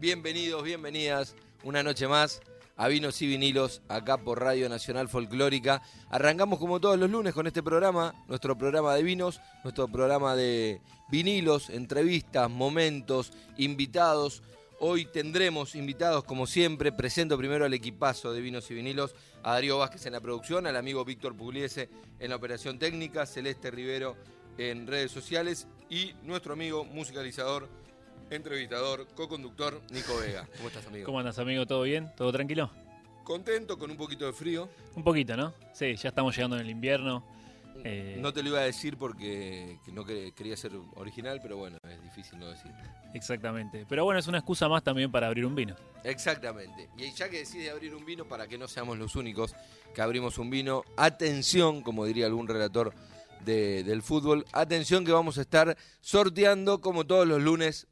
Bienvenidos, bienvenidas una noche más a Vinos y Vinilos acá por Radio Nacional Folclórica. Arrancamos como todos los lunes con este programa, nuestro programa de vinos, nuestro programa de vinilos, entrevistas, momentos, invitados. Hoy tendremos invitados como siempre. Presento primero al equipazo de Vinos y Vinilos, a Darío Vázquez en la producción, al amigo Víctor Pugliese en la operación técnica, Celeste Rivero en redes sociales y nuestro amigo musicalizador entrevistador, co-conductor Nico Vega. ¿Cómo estás, amigo? ¿Cómo andas, amigo? ¿Todo bien? ¿Todo tranquilo? Contento, con un poquito de frío. Un poquito, ¿no? Sí, ya estamos llegando en el invierno. Eh, no te lo iba a decir porque no quería ser original, pero bueno, es difícil no decir. Exactamente. Pero bueno, es una excusa más también para abrir un vino. Exactamente. Y ya que decide abrir un vino, para que no seamos los únicos que abrimos un vino, atención, como diría algún relator del fútbol, atención que vamos a estar sorteando como todos los lunes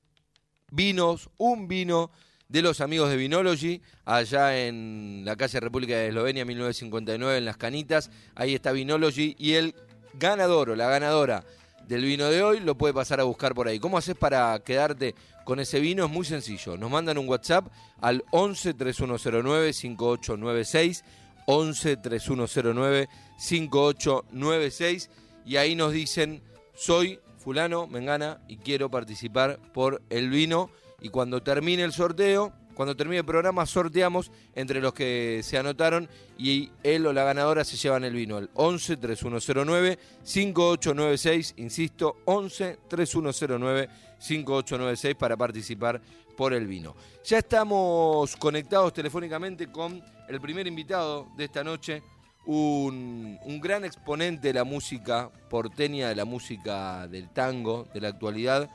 vinos, un vino de los amigos de Vinology, allá en la calle República de Eslovenia, 1959, en Las Canitas. Ahí está Vinology y el ganador o la ganadora del vino de hoy lo puede pasar a buscar por ahí. ¿Cómo haces para quedarte con ese vino? Es muy sencillo. Nos mandan un WhatsApp al 11 3109 5896, 11 3109 5896 y ahí nos dicen soy fulano, mengana, y quiero participar por el vino. Y cuando termine el sorteo, cuando termine el programa, sorteamos entre los que se anotaron y él o la ganadora se llevan el vino. El 11 3109 5896, insisto, 11 3109 5896 para participar por el vino. Ya estamos conectados telefónicamente con el primer invitado de esta noche, un, gran exponente de la música porteña, de la música del tango, de la actualidad.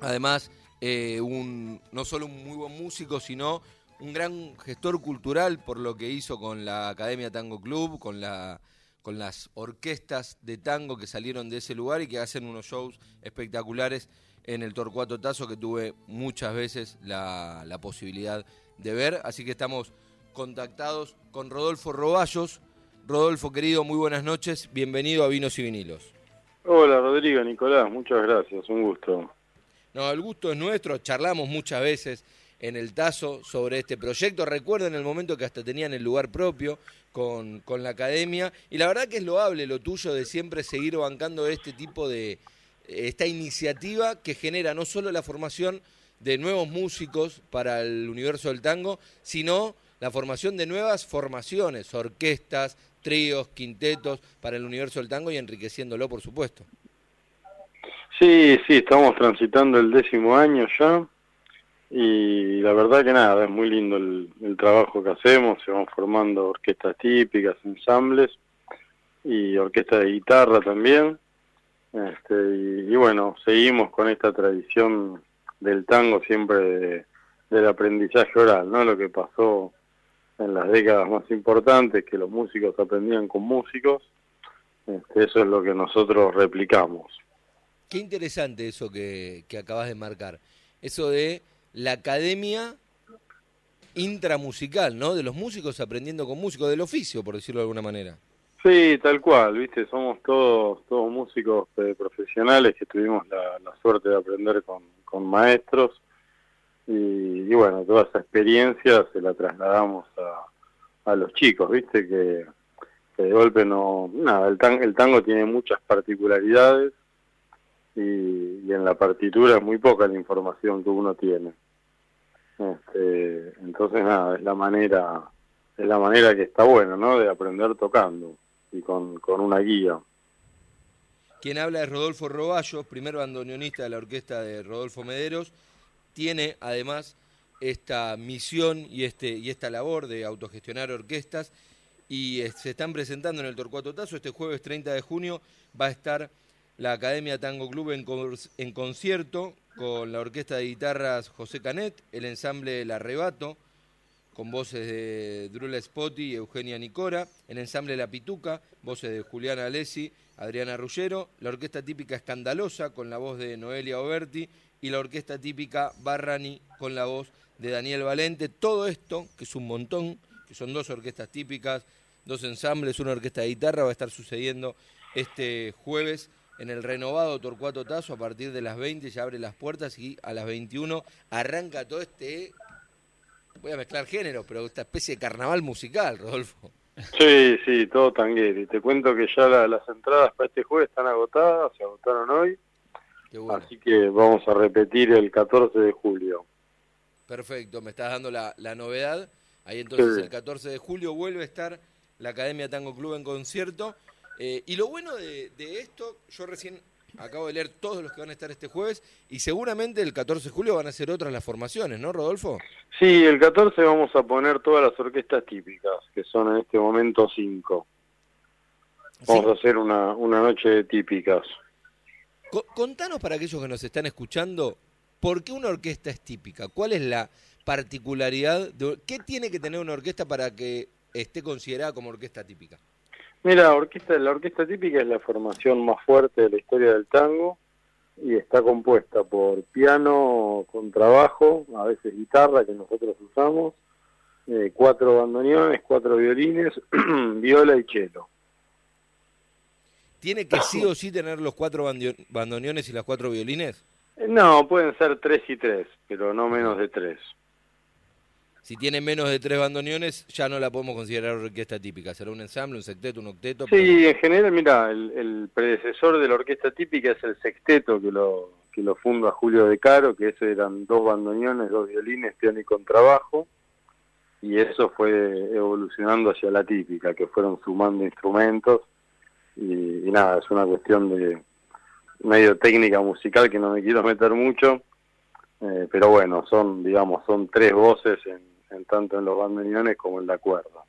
Además, eh, un, no solo un muy buen músico, sino un gran gestor cultural por lo que hizo con la Academia Tango Club, con, la, con las orquestas de tango que salieron de ese lugar y que hacen unos shows espectaculares en el Torcuato Tazo que tuve muchas veces la, la posibilidad de ver. Así que estamos contactados con Rodolfo Roballos. Rodolfo, querido, muy buenas noches. Bienvenido a Vinos y Vinilos. Hola, Rodrigo, Nicolás, muchas gracias, un gusto. No, el gusto es nuestro. Charlamos muchas veces en el Tazo sobre este proyecto. Recuerden el momento que hasta tenían el lugar propio con, con la academia. Y la verdad que es loable lo tuyo de siempre seguir bancando este tipo de, esta iniciativa que genera no solo la formación de nuevos músicos para el universo del tango, sino la formación de nuevas formaciones, orquestas, tríos, quintetos para el universo del tango y enriqueciéndolo, por supuesto. Sí, sí, estamos transitando el décimo año ya y la verdad que nada, es muy lindo el, trabajo que hacemos, se van formando orquestas típicas, ensambles y orquestas de guitarra también. Este, y, bueno, seguimos con esta tradición del tango siempre del aprendizaje oral, ¿no? Lo que pasó en las décadas más importantes, que los músicos aprendían con músicos, este, eso es lo que nosotros replicamos. Qué interesante eso que, que acabas de marcar, eso de la academia intramusical, ¿no? De los músicos aprendiendo con músicos, del oficio, por decirlo de alguna manera. Sí, tal cual, viste, somos todos todos músicos eh, profesionales que tuvimos la, la, suerte de aprender con, con maestros y, bueno, toda esa experiencia se la trasladamos a, a los chicos, ¿viste? Que, de golpe no... Nada, el, el tango tiene muchas particularidades y, en la partitura es muy poca la información que uno tiene. Este, entonces nada, es la manera es la manera que está bueno, ¿no? De aprender tocando y con, con una guía. Quien habla es Rodolfo Roballos, primer bandoneonista de la orquesta de Rodolfo Mederos tiene además esta misión y, este, y esta labor de autogestionar orquestas y eh, se están presentando en el Torcuato Tazo. Este jueves 30 de junio va a estar la Academia Tango Club en, en concierto con la orquesta de guitarras José Canet, el ensamble El Arrebato, con voces de Drula Spotti y Eugenia Nicora, el ensamble La Pituca, voces de Juliana Alessi, Adriana Ruggero, la orquesta típica Escandalosa con la voz de Noelia Oberti y la orquesta típica Barrani con la voz de Daniel Valente. Todo esto, que es un montón, que son dos orquestas típicas, dos ensambles, una orquesta de guitarra, va a estar sucediendo este jueves en el renovado Torcuato Tazo a partir de las 20 ya abre las puertas y a las 21 arranca todo este voy a mezclar géneros, pero esta especie de carnaval musical, Rodolfo. Sí, sí, todo tangueri. Te cuento que ya las entradas para este jueves están agotadas, se agotaron hoy. Así que vamos a repetir el 14 de julio. Perfecto, me estás dando la, novedad. Ahí entonces el 14 de julio vuelve a estar la Academia Tango Club en concierto. Eh, y lo bueno de, de esto, yo recién acabo de leer todos los que van a estar este jueves y seguramente el 14 de julio van a ser otras las formaciones, ¿no, Rodolfo? Sí, el 14 vamos a poner todas las orquestas típicas, que son en este momento cinco. Vamos a hacer una, una noche de típicas. Contanos para aquellos que nos están escuchando, ¿por qué una orquesta es típica? ¿Cuál es la particularidad? De, ¿Qué tiene que tener una orquesta para que esté considerada como orquesta típica? Mira, orquesta, la orquesta típica es la formación más fuerte de la historia del tango y está compuesta por piano, contrabajo, a veces guitarra que nosotros usamos, eh, cuatro bandoneones, cuatro violines, viola y cello. ¿Tiene que sí o sí tener los cuatro bandoneones y las cuatro violines? Eh, no, pueden ser tres y tres, pero no menos de tres si tiene menos de tres bandoneones, ya no la podemos considerar orquesta típica. Será un ensamble, un sexteto, un octeto. Sí, en general, mira, el, predecesor de la orquesta típica es el sexteto que lo, que lo funda Julio De Caro, que eso eran dos bandoneones, dos violines, piano y contrabajo. Y eso fue evolucionando hacia la típica, que fueron sumando instrumentos. Y, nada, es una cuestión de medio técnica musical que no me quiero meter mucho. Eh, pero bueno, son, digamos, son tres voces en, tanto en los bandoneones como en la cuerda.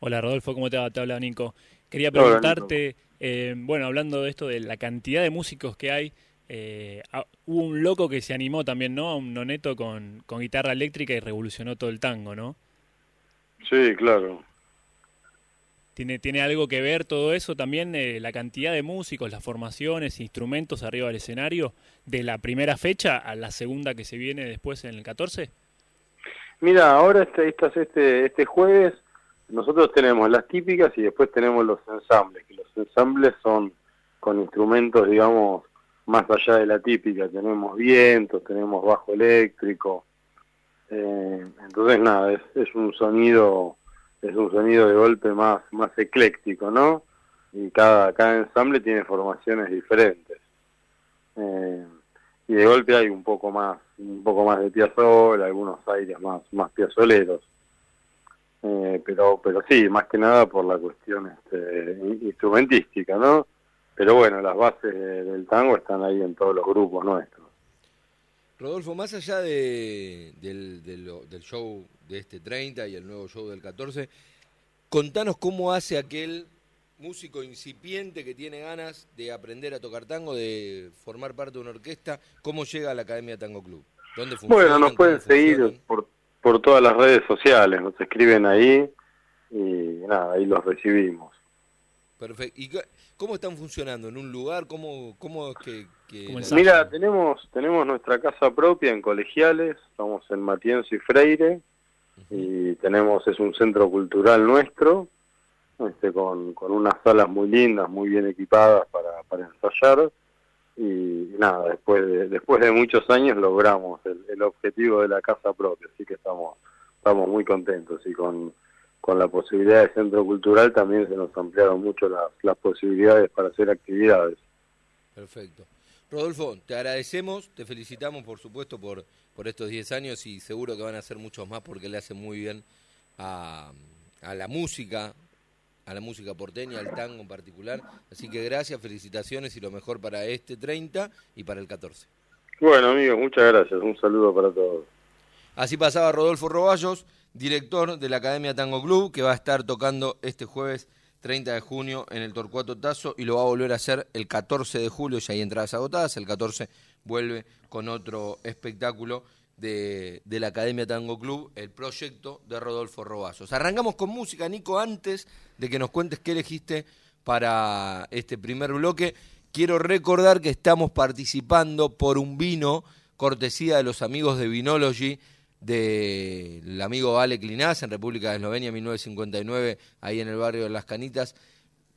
Hola Rodolfo, ¿cómo te va? Te habla Nico. Quería preguntarte, eh, bueno, hablando de esto de la cantidad de músicos que hay, eh, ah, hubo un loco que se animó también, ¿no? Un noneto con, con guitarra eléctrica y revolucionó todo el tango, ¿no? Sí, claro. ¿Tiene, ¿Tiene algo que ver todo eso también, eh, la cantidad de músicos, las formaciones, instrumentos arriba del escenario, de la primera fecha a la segunda que se viene después en el 14? Mira, ahora este, este, este jueves nosotros tenemos las típicas y después tenemos los ensambles, que los ensambles son con instrumentos, digamos, más allá de la típica. Tenemos vientos, tenemos bajo eléctrico. Eh, entonces, nada, es, es, un sonido es un sonido de golpe más, más ecléctico, ¿no? Y cada, cada ensamble tiene formaciones diferentes. Eh, y de golpe hay un poco más un poco más de piazol, algunos aires más más piazoleros. Eh, pero pero sí, más que nada por la cuestión este, instrumentística, ¿no? Pero bueno, las bases del tango están ahí en todos los grupos nuestros. Rodolfo, más allá de, del, del, show de este 30 y el nuevo show del 14, contanos cómo hace aquel músico incipiente que tiene ganas de aprender a tocar tango, de formar parte de una orquesta, ¿cómo llega a la Academia Tango Club? ¿Dónde bueno, nos pueden seguir por, por todas las redes sociales, nos escriben ahí y nada, ahí los recibimos. Perfecto. ¿Y cómo están funcionando? ¿En un lugar? ¿Cómo, cómo que...? Mira, tenemos, tenemos nuestra casa propia en Colegiales, estamos en Matienzo y Freire, y tenemos, es un centro cultural nuestro, este, con, con unas salas muy lindas, muy bien equipadas para, para ensayar. Y, nada, después de, después de muchos años logramos el, objetivo de la casa propia, así que estamos, estamos muy contentos y con, con la posibilidad de centro cultural también se nos ampliaron mucho las, las posibilidades para hacer actividades. Perfecto. Rodolfo, te agradecemos, te felicitamos por supuesto por, por estos 10 años y seguro que van a ser muchos más porque le hacen muy bien a, a la música, a la música porteña, al tango en particular. Así que gracias, felicitaciones y lo mejor para este 30 y para el 14. Bueno, amigos, muchas gracias. Un saludo para todos. Así pasaba Rodolfo Roballos, director de la Academia Tango Club, que va a estar tocando este jueves 30 de junio en el Torcuato Tazo y lo va a volver a hacer el 14 de julio, ya hay entradas agotadas, el 14 vuelve con otro espectáculo de, la Academia Tango Club, el proyecto de Rodolfo Robazos. Arrancamos con música, Nico, antes de que nos cuentes qué elegiste para este primer bloque. Quiero recordar que estamos participando por un vino cortesía de los amigos de Vinology del amigo Ale Clinaz en República de Eslovenia 1959, ahí en el barrio de Las Canitas.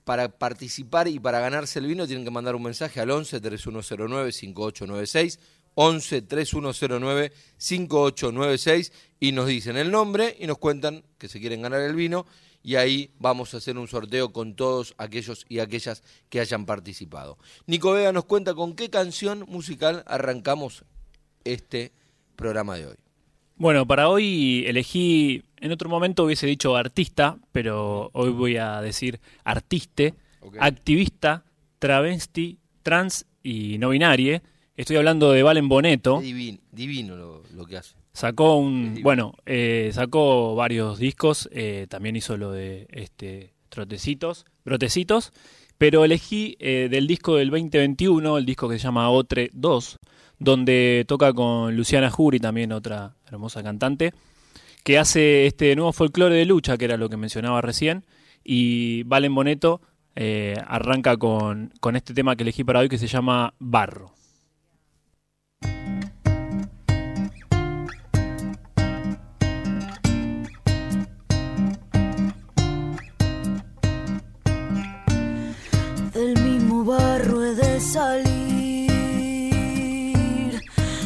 Para participar y para ganarse el vino tienen que mandar un mensaje al 11 3109 5896 11 3109 5896 y nos dicen el nombre y nos cuentan que se quieren ganar el vino y ahí vamos a hacer un sorteo con todos aquellos y aquellas que hayan participado. Nico Vega nos cuenta con qué canción musical arrancamos este programa de hoy. Bueno, para hoy elegí, en otro momento hubiese dicho artista, pero hoy voy a decir artiste, activista, travesti, trans y no binarie. Estoy hablando de Valen Boneto. Divino, divino lo, que hace. Sacó un, bueno, eh, sacó varios discos, eh, también hizo lo de este trotecitos, brotecitos, pero elegí eh, del disco del 2021, el disco que se llama Otre 2, donde toca con Luciana Jury, también otra hermosa cantante, que hace este nuevo folclore de lucha, que era lo que mencionaba recién, y Valen Boneto eh, arranca con, con este tema que elegí para hoy que se llama Barro. Barro he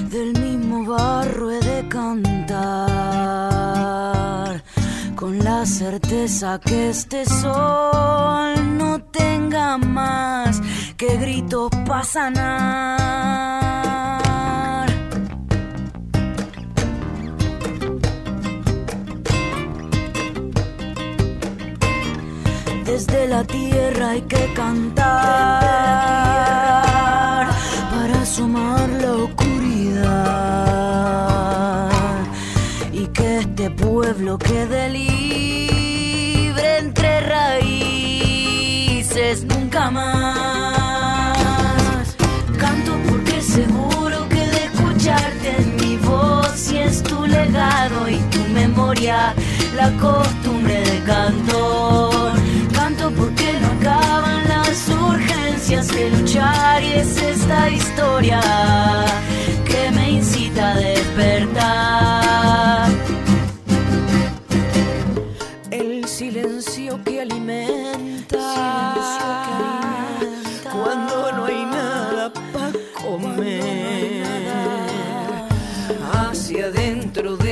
de salir barro he de cantar. Con la certeza que este sol no tenga más que gritos para Desde la tierra hay que cantar para sumar la pueblo quede libre entre raíces nunca más. Canto porque seguro que de escucharte en mi voz y es tu legado y tu memoria la costumbre de cantor. Canto porque no acaban las urgencias de luchar y es esta historia que me incita a despertar. silencio que alimenta. Cuando no hay nada para comer. Hacia adentro de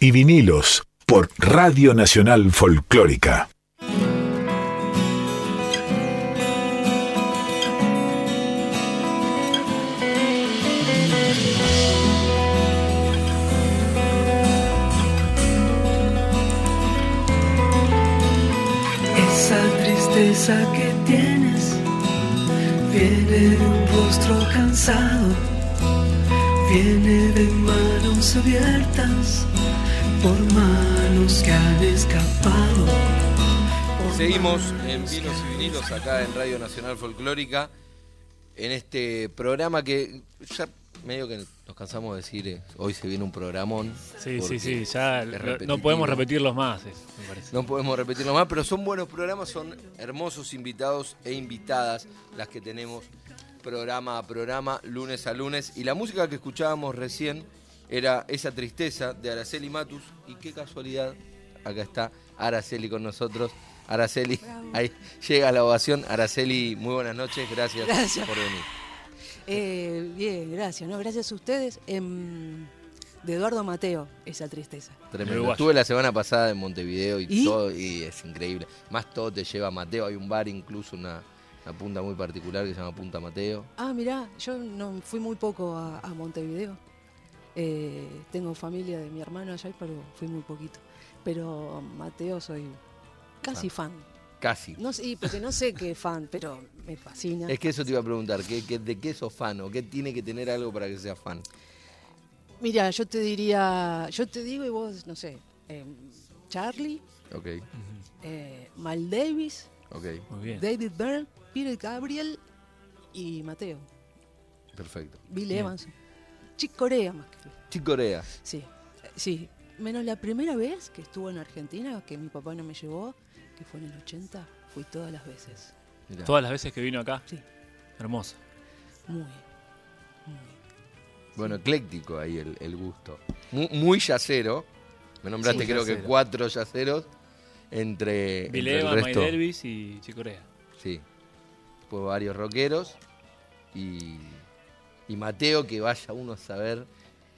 y Vinilos por Radio Nacional Folclórica. Esa tristeza que tienes viene de un rostro cansado, viene de manos abiertas por manos que han escapado. Seguimos en Vinos y Vinilos acá en Radio Nacional Folclórica, en este programa que ya medio que nos cansamos de decir, eh, hoy se viene un programón. Sí, sí, sí, ya no- podemos repetirlos más, eh, me parece. No podemos repetirlo más, pero son buenos programas, son hermosos invitados e invitadas las que tenemos programa a programa, lunes a lunes. Y la música que escuchábamos recién era Esa Tristeza de Araceli Matus. Y qué casualidad, acá está Araceli con nosotros. Araceli, ahí llega la ovación. Araceli, muy buenas noches, gracias, Gracias. por venir. Eh, bien, gracias, ¿no? Gracias a ustedes. Em, de Eduardo Mateo, esa tristeza. Tremendo. Estuve la semana pasada en Montevideo y, ¿Y? todo, y es increíble. Más todo te lleva a Mateo. Hay un bar, incluso una, una punta muy particular que se llama Punta Mateo. Ah, mirá, yo no fui muy poco a, a Montevideo. Eh, tengo familia de mi hermano allá, pero fui muy poquito. Pero Mateo soy casi fan. Casi. No sé, porque no sé qué fan, pero me fascina. Es que eso te iba a preguntar, ¿qué, qué- de qué sos fan o qué tiene que tener algo para que sea fan? Mira, yo te diría, yo te digo y vos, no sé, em, Charlie, Ok, eh, Mal Davis, ok, Muy bien. David Byrne, Peter Gabriel y Mateo. perfecto. Bill Bien. Evans. Chick Corea más que. Chick Corea, Sí, eh, sí. Menos la primera vez que estuvo en Argentina, que mi papá no me llevó, que fue en el 80, fui todas las veces. mirá. Todas las veces que vino acá. Sí. Hermoso. Muy, muy. Bueno, ecléctico ahí el, el gusto. Muy, muy yacero. Me nombraste Sí, creo que cuatro yaceros entre, entre Vileva, el Mike resto. Dervis y Chicorea. Sí. Después varios rockeros y, y Mateo que vaya uno a saber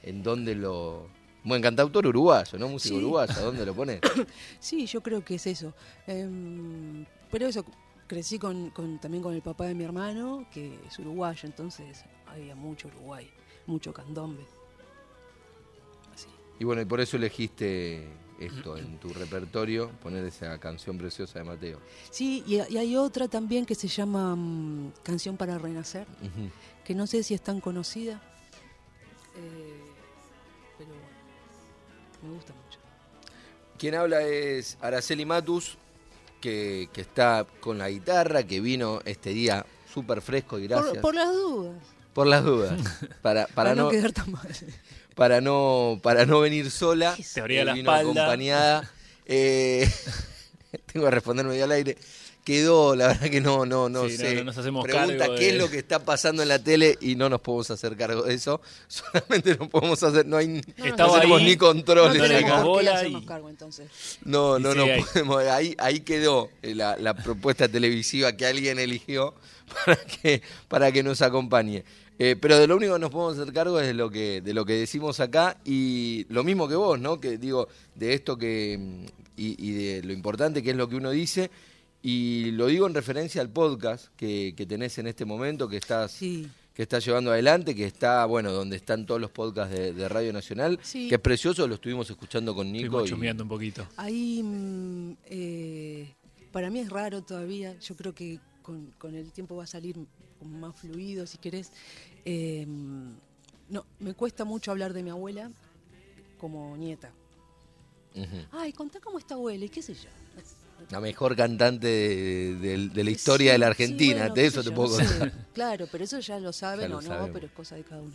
en dónde lo... Buen cantautor uruguayo, ¿no? Músico Sí. uruguayo, ¿dónde lo pones? Sí, yo creo que es eso. Em, pero eso, crecí con, con- también con el papá de mi hermano, que es uruguayo, entonces había mucho Uruguay, mucho candombe. Así. Y bueno, y por eso elegiste esto en tu repertorio, poner esa canción preciosa de Mateo. Sí, y, y hay otra también que se llama mm, Canción para Renacer, que no sé si es tan conocida, eh, pero me gusta mucho. Quien habla es Araceli Matus, que, que está con la guitarra, que vino este día súper fresco y gracias. Por, por las dudas, Por las dudas. Para, para, para, no, no, quedar tan mal. Para, no, para no venir sola. Teoría de la vino espalda. acompañada. Eh, tengo que responder medio al aire. Quedó, la verdad que no, no, no Sí, sé. no nos hacemos Pregunta cargo qué de- es lo que está pasando en la tele y no nos podemos hacer cargo de eso. Solamente no podemos hacer, no hay, no tenemos ahí, ni controles no acá. bola hacernos y- cargo entonces. No, no, sigue no ahí. podemos. Ahí, ahí quedó eh, la, la propuesta televisiva que alguien eligió para que, para que nos acompañe. Eh, pero de lo único que nos podemos hacer cargo es de lo que, de lo que decimos acá y lo mismo que vos, ¿no? Que digo, de esto que. mm, y, y de lo importante que es lo que uno dice. Y lo digo en referencia al podcast que, que tenés en este momento, que estás, Sí. que estás llevando adelante, que está, bueno, donde están todos los podcasts de, de Radio Nacional, Sí. que es precioso, lo estuvimos escuchando con Nico. Estuvimos y- chusmeando un poquito. Ahí, mm, eh, para mí es raro todavía. Yo creo que con, con el tiempo va a salir como más fluido, si querés. Eh, no, me cuesta mucho hablar de mi abuela como nieta. Ay, contá cómo está abuela y qué sé yo. La mejor cantante de, de- de la historia Sí, de la sí, Argentina, bueno, de eso te yo, puedo contar. Claro, pero eso ya lo saben Ya lo o no, sabemos. pero es cosa de cada uno.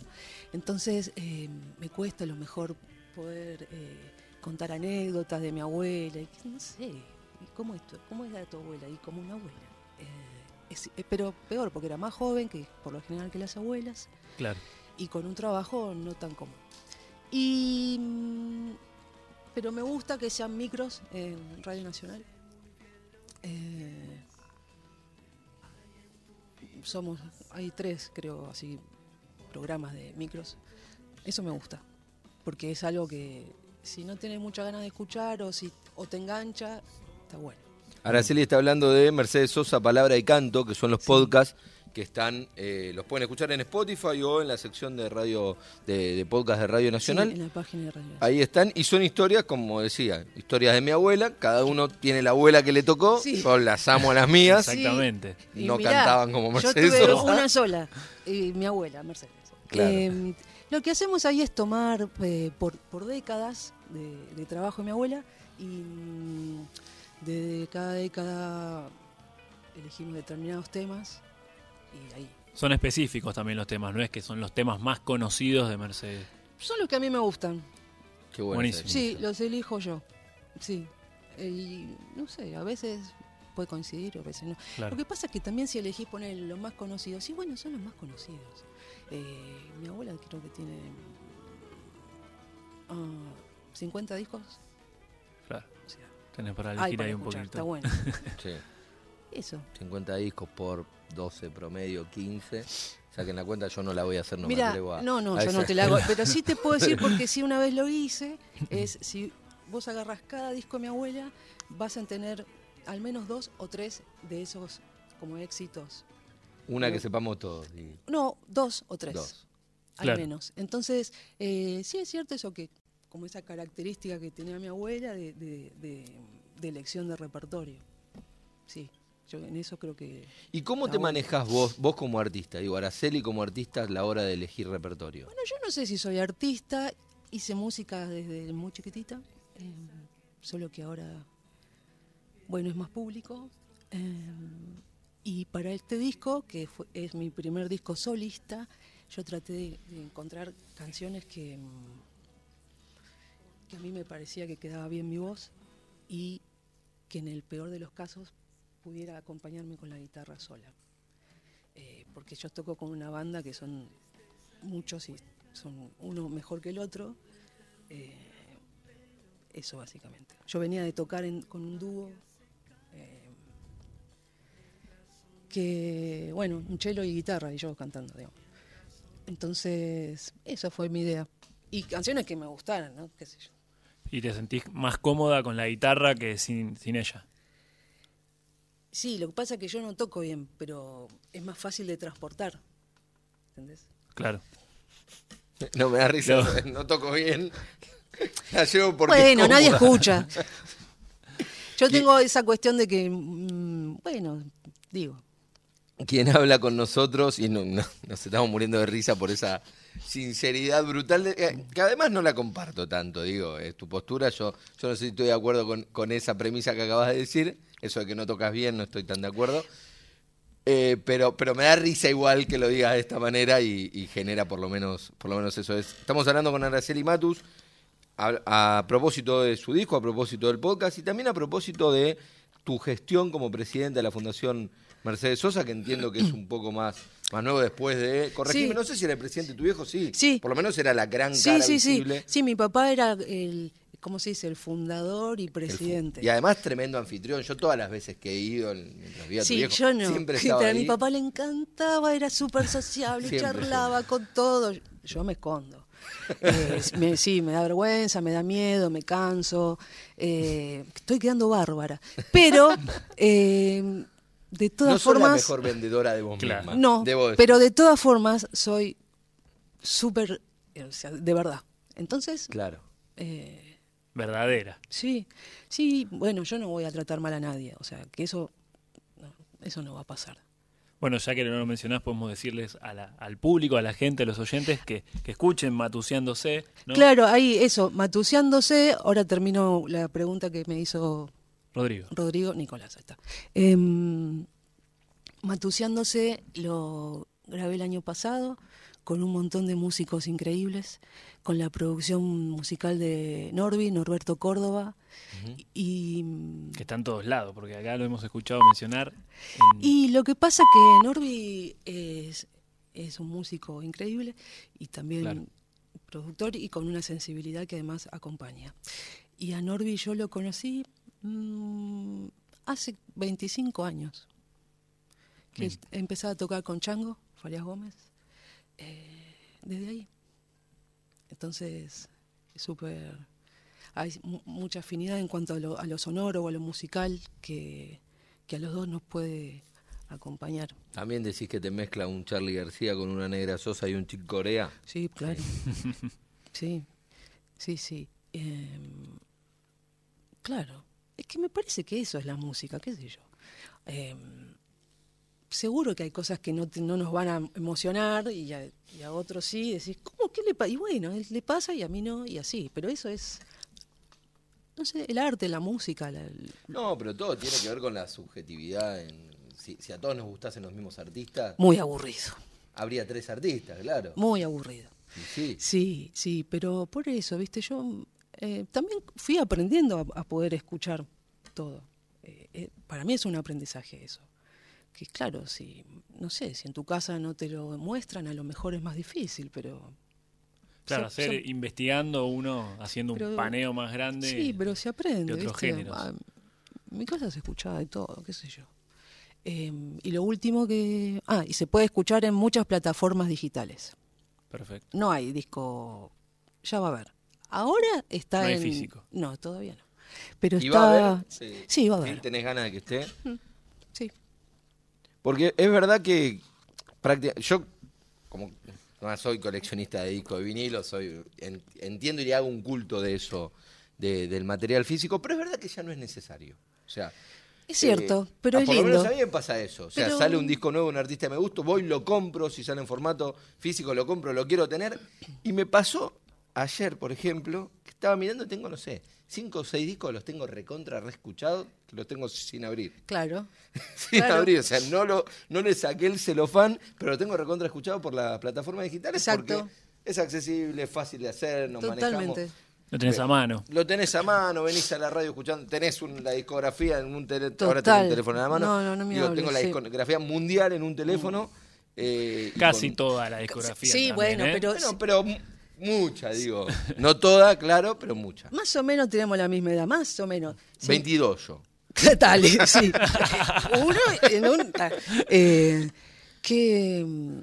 Entonces, eh, me cuesta a lo mejor poder eh, contar anécdotas de mi abuela. y no sé, ¿y ¿cómo, es tu- ¿cómo era tu abuela? Y como una abuela. Eh, es- eh, pero peor, porque era más joven que por lo general que las abuelas Claro. y con un trabajo no tan común. Y, mm, pero me gusta que sean micros en Radio Nacional. Eh, somos, hay tres, creo, así, programas de micros. Eso me gusta, porque es algo que, si no tienes mucha ganas de escuchar o si o te engancha, está bueno. Araceli está hablando de Mercedes Sosa, Palabra y Canto, que son los podcasts que están, eh, los pueden escuchar en Spotify o en la sección de radio de, de podcast de Radio Nacional. Sí, en la página de Radio Nacional. Ahí están, y son historias, como decía, historias de mi abuela. Cada uno tiene la abuela que le tocó. Sí. Yo las amo a las mías. Exactamente. No mirá, cantaban como Yo Mercedes tuve Sosa. una sola, y mi abuela, Mercedes. Claro. Eh, lo que hacemos ahí es tomar eh, por, por décadas de, de trabajo de mi abuela y mm, de cada década elegimos determinados temas y ahí. Son específicos también los temas, no es que son los temas más conocidos de Mercedes. Son los que a mí me gustan. Qué bueno. Buenísimo. Sí, los elijo yo. Sí. Y no sé, a veces puede coincidir, a veces no. Claro. Lo que pasa es que también si elegís poner los más conocidos, sí, bueno, son los más conocidos. Eh, mi abuela creo que tiene ah, 50 discos. O sea, Tenés para elegir para ahí un poquito. está bueno. Sí. Eso. 50 discos por 12 promedio, 15. Saquen la cuenta, yo no la voy a hacer, no me Mira, atrevo a. no, no, a yo no te la hago, pero sí te puedo decir porque si una vez lo hice, es si vos agarras cada disco de mi abuela, vas a tener al menos dos o tres de esos como éxitos. Una que sepamos todos. y- No, dos o tres. Dos. Al Claro. menos. Entonces, eh, sí es cierto eso que, como esa característica que tenía mi abuela de, de- de- de elección de repertorio. Sí, yo en eso creo que. ¿Y cómo te manejas vos, vos como artista? Digo, Araceli como artista a la hora de elegir repertorio. Bueno, yo no sé si soy artista, hice música desde muy chiquitita, eh, solo que ahora, bueno, es más público. eh, y para este disco, que fue- es mi primer disco solista, yo traté de, de encontrar canciones que, mm, que a mí me parecía que quedaba bien mi voz y que en el peor de los casos pudiera acompañarme con la guitarra sola. Eh, porque yo toco con una banda que son muchos y son uno mejor que el otro. eh, eso básicamente. Yo venía de tocar en- con un dúo eh, que, bueno, un cello y guitarra y yo cantando, digamos. Entonces, esa fue mi idea. Y canciones que me gustaran, ¿no? ¿Qué sé yo? Y te sentís más cómoda con la guitarra que sin, sin ella. Sí, lo que pasa es que yo no toco bien, pero es más fácil de transportar. ¿Entendés? Claro. No me da risa, No. no, toco bien. La llevo porque. bueno, es nadie escucha. Yo tengo esa cuestión de que, mm, bueno, digo, Quien habla con nosotros y no- no- nos estamos muriendo de risa por esa sinceridad brutal, eh, que además no la comparto tanto, digo, es tu postura, yo, yo no sé si estoy de acuerdo con, con esa premisa que acabas de decir, eso de que no tocas bien, no estoy tan de acuerdo, Eh, pero, pero me da risa igual que lo digas de esta manera y, y genera por lo menos, por lo menos eso es. Estamos hablando con Araceli Matus a, a propósito de su disco, a propósito del podcast y también a propósito de tu gestión como presidente de la Fundación Mercedes Sosa, que entiendo que es un poco más, más nuevo después de. Corregime, Sí. no sé si era el presidente tu viejo, sí. Sí. Por lo menos era la gran sí, cara sí, sí, visible. sí, mi papá era el, ¿cómo se dice? El fundador y fu- presidente. Y además tremendo anfitrión. Yo todas las veces que he ido, mientras vi a tu Sí, viejo, yo no. siempre estaba a mi ahí. papá le encantaba, era súper sociable, Siempre, charlaba con todo. Yo me escondo. Eh, me- sí, me da vergüenza, me da miedo, me canso. eh, estoy quedando bárbara. Pero, eh, de todas No sos la formas. mejor vendedora de vos Claro. misma. No, debo decir. pero de todas formas soy súper. eh, O sea, de verdad. Entonces, Claro. eh, Verdadera. Sí, sí, bueno, yo no voy a tratar mal a nadie, o sea, que eso, no, eso no va a pasar. Bueno, ya que no lo mencionás, podemos decirles a la- al público, a la gente, a los oyentes, que, que escuchen Matuseándose. ¿no? Claro, ahí eso, matuseándose, ahora termino la pregunta que me hizo Rodrigo. Rodrigo, Nicolás, ahí está. Em, matuseándose lo grabé el año pasado con un montón de músicos increíbles, con la producción musical de Norby, Norberto Córdoba, y Que está en todos lados, porque acá lo hemos escuchado mencionar. en- Y lo que pasa que Norby es, es un músico increíble y también Claro. productor y con una sensibilidad que además acompaña. Y a Norby yo lo conocí mm, hace 25 años. Que Bien. empecé a tocar con Chango, Farias Gómez, eh, desde ahí. Entonces, es súper... hay mu- mucha afinidad en cuanto a lo, a lo sonoro o a lo musical que, que a los dos nos puede acompañar. También decís que te mezcla un Charlie García con una Negra Sosa y un Chick Corea. Sí, claro. Sí, sí, sí. Em, claro, es que me parece que eso es la música, qué sé yo. Em, seguro que hay cosas que no, te- no nos van a emocionar y a, y a otros sí, decís, ¿cómo? ¿Qué le pasa? Y bueno, él le pasa y a mí no, y así. Pero eso es, no sé, el arte, la música. la- el- No, pero todo tiene que ver con la subjetividad. En, si, si a todos nos gustasen los mismos artistas, muy aburrido, habría tres artistas, claro. muy aburrido. Sí, sí, pero por eso, viste, yo eh, también fui aprendiendo a, a poder escuchar todo. Eh, eh, para mí es un aprendizaje eso. Que claro, si, no sé, si en tu casa no te lo muestran, a lo mejor es más difícil, pero... Claro, hacer investigando uno, haciendo Pero- un paneo más grande. Sí, pero se aprende, de otros ¿viste? géneros. Ah, mi casa se escuchaba de todo, qué sé yo. Eh, y lo último que... Ah, y se puede escuchar en muchas plataformas digitales. Perfecto. No hay disco. Ya va a haber. Ahora está No hay en. físico. No, todavía no. Pero ¿Y está. va a haber? Sí. Sí, va a haber. ¿Tenés ganas de que esté? Sí. Porque es verdad que yo, como no soy coleccionista de discos de vinilo, soy en- entiendo y hago un culto de eso, de- del material físico, pero es verdad que ya no es necesario. O sea, Es cierto, eh, pero ah, es por lo lindo. menos a mí me pasa eso. O sea, Pero- sale un disco nuevo, un artista me gusta, voy, lo compro, si sale en formato físico lo compro, lo quiero tener. Y me pasó ayer, por ejemplo, que estaba mirando, tengo, no sé, cinco o seis discos, los tengo recontra, reescuchados, que los tengo sin abrir. Claro. sin Claro. abrir, o sea, no, lo, no le saqué el celofán, pero lo tengo recontra escuchado por las plataformas digitales Exacto. porque es accesible, es fácil de hacer, nos manejamos. Totalmente. Lo tenés a mano. Lo tenés a mano, venís a la radio escuchando, tenés un- la discografía en un teléfono, Total. ahora tengo un teléfono en la mano. No, no, no me Digo, hables, tengo la sí. discografía mundial en un teléfono. eh, y Casi con- toda la discografía. Sí, también, bueno, ¿eh? pero. Bueno, pero mucha, digo. No toda, claro, pero mucha. Más o menos tenemos la misma edad, más o menos. Sí. 22 yo. Dale, sí. Uno en un. eh, que. mm,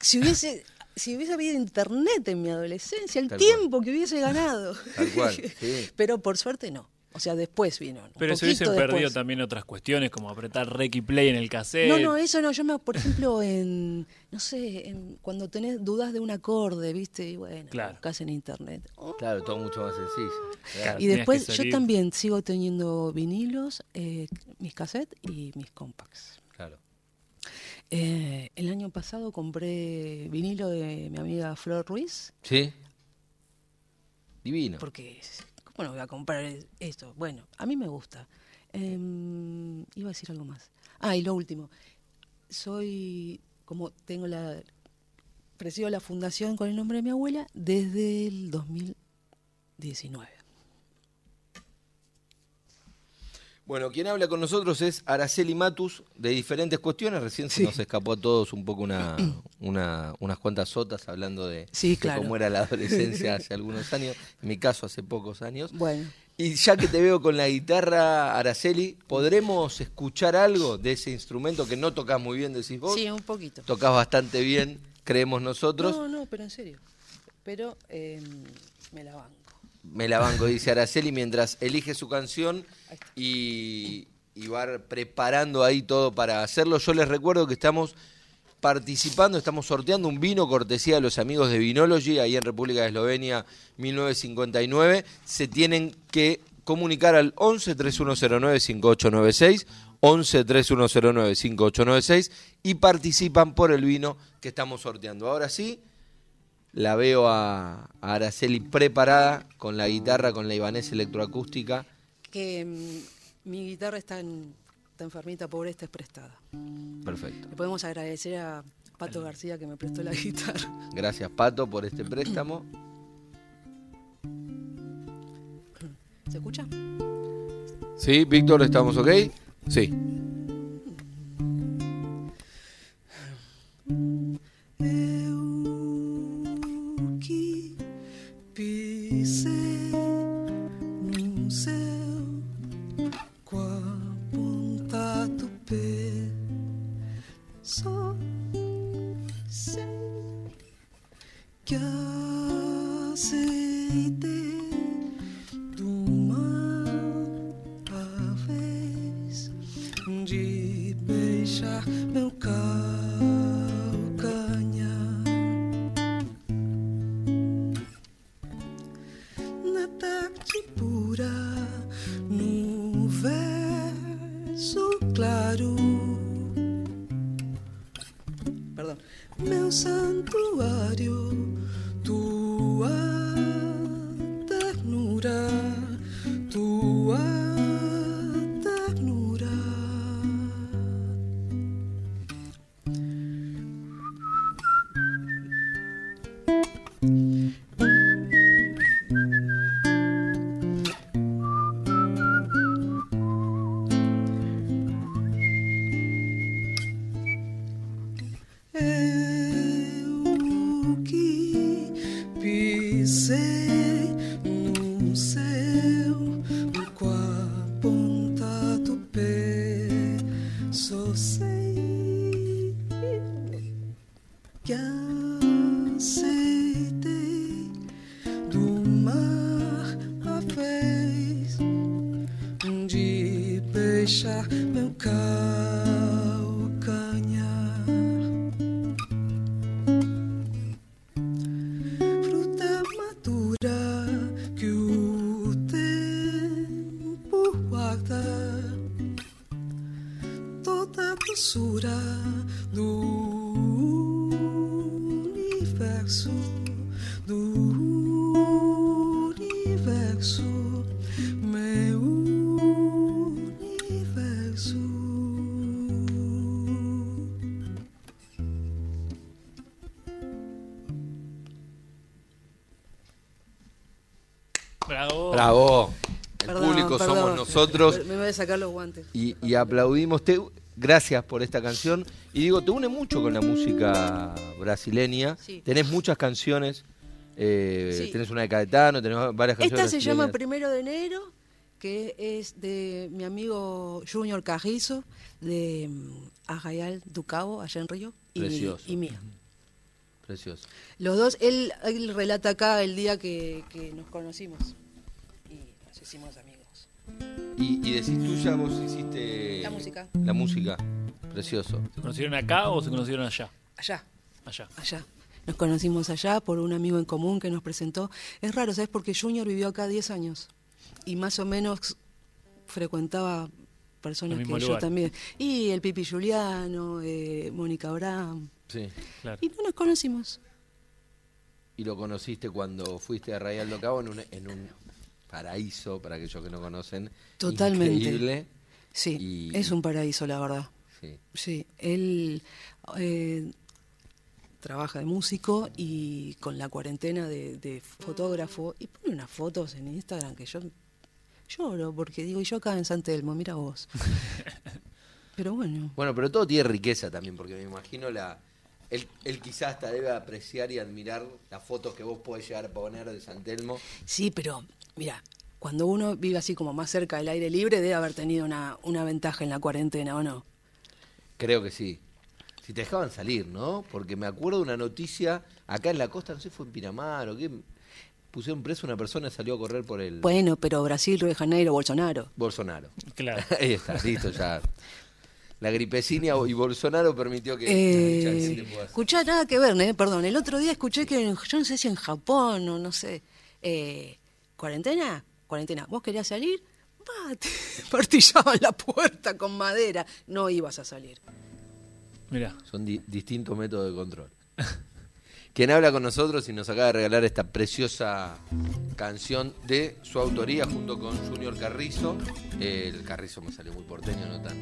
Si hubiese. Si hubiese habido internet en mi adolescencia, el Tal tiempo que hubiese ganado. Tal cual, sí. Pero por suerte no. O sea, después vino. un Pero se hubiesen perdido también otras cuestiones, como apretar rec y play en el cassette. No, no, eso no. Yo me, por ejemplo, en, no sé, en, cuando tenés dudas de un acorde, ¿viste? Y bueno, Claro. buscas en internet. Oh. Claro, todo mucho más sencillo. Claro, Y después yo también sigo teniendo vinilos, eh, mis cassettes y mis compacts. Claro. Eh, el año pasado compré vinilo de mi amiga Flor Ruiz, ¿Sí? Divino. porque, ¿cómo no voy a comprar esto? Bueno, a mí me gusta. Em, iba a decir algo más. Ah, y lo último. Soy, como tengo la, presido la fundación con el nombre de mi abuela desde el 2019. Bueno, quien habla con nosotros es Araceli Matus, de diferentes cuestiones. Recién se Sí. nos escapó a todos un poco una, una- unas cuantas sotas hablando de, Sí, de claro. cómo era la adolescencia hace algunos años, en mi caso hace pocos años. Bueno, Y ya que te veo con la guitarra, Araceli, ¿podremos escuchar algo de ese instrumento que no tocas muy bien, decís vos? sí, un poquito. Tocas bastante bien, creemos nosotros. No, no, pero en serio. Pero em, me la banco. Me la banco, dice Araceli, mientras elige su canción y, y va preparando ahí todo para hacerlo. Yo les recuerdo que estamos participando, estamos sorteando un vino cortesía de los amigos de Vinology, ahí en República de Eslovenia, 1959. Se tienen que comunicar al 11 3109 5896, 11 3109 5896 y participan por el vino que estamos sorteando. Ahora sí, la veo a, a Araceli preparada con la guitarra, con la Ibanez electroacústica. Que mm, mi guitarra está, en- está enfermita, pobre, esta es prestada. Perfecto. Le podemos agradecer a Pato García que me prestó la guitarra. Gracias, Pato, por este préstamo. ¿Se escucha? Sí, Víctor, ¿estamos ok? Sí. Eu nosotros Me voy a sacar los guantes. y, y aplaudimos. Te, gracias por esta canción. Y digo, te une mucho con la música brasileña. Sí. Tenés muchas canciones. eh, Sí. Tenés una de Caetano, tenés varias canciones. Esta se llama. Primero de Enero, que es de mi amigo Junior Carrizo, de mm, Arraial do Cabo, allá en Río, y, Precioso. y mía. Precioso. Los dos, él, él relata acá el día que, que nos conocimos y nos hicimos amigos. Y, y decís tuya, vos hiciste. La música. La música. Precioso. ¿Se conocieron acá o se conocieron allá? Allá, Allá. allá. Nos conocimos allá por un amigo en común que nos presentó. Es raro, ¿sabes? Porque Junior vivió acá 10 años y más o menos frecuentaba personas que yo también. Y el Pipi Juliano, eh, Mónica Abraham. Sí. Claro. Y no nos conocimos. Y lo conociste cuando fuiste a Rayal do Cabo en un, en un paraíso, para aquellos que no conocen. Totalmente. Increíble. Sí, Y- es un paraíso, la verdad. Sí. Sí, él eh, trabaja de músico y con la cuarentena de, de fotógrafo y pone unas fotos en Instagram que yo lloro porque digo, y yo acá en San Telmo, mira vos. Pero bueno, Bueno, pero todo tiene riqueza también, porque me imagino la. Él, él quizás hasta debe apreciar y admirar las fotos que vos podés llegar a poner de San Telmo. sí, pero mira, cuando uno vive así como más cerca del aire libre debe haber tenido una, una ventaja en la cuarentena, ¿o no? Creo que sí. Si te dejaban salir, ¿no? Porque me acuerdo de una noticia acá en la costa, no sé, fue en Pinamar o qué. Pusieron preso una persona y salió a correr por el Bueno, pero Brasil, Río de Janeiro, Bolsonaro. Bolsonaro. Claro. Ahí está, listo ya. La gripecina y Bolsonaro permitió que. Eh, nada que ver, ¿eh? perdón. El otro día escuché que, en- yo no sé si en Japón o no sé, eh, ¿cuarentena? Cuarentena. ¿Vos querías salir? Va, te martillaban la puerta con madera. No ibas a salir. Mira. Son di- distintos métodos de control. Quien habla con nosotros y nos acaba de regalar esta preciosa canción de su autoría junto con Junior Carrizo. El Carrizo me salió muy porteño, no tan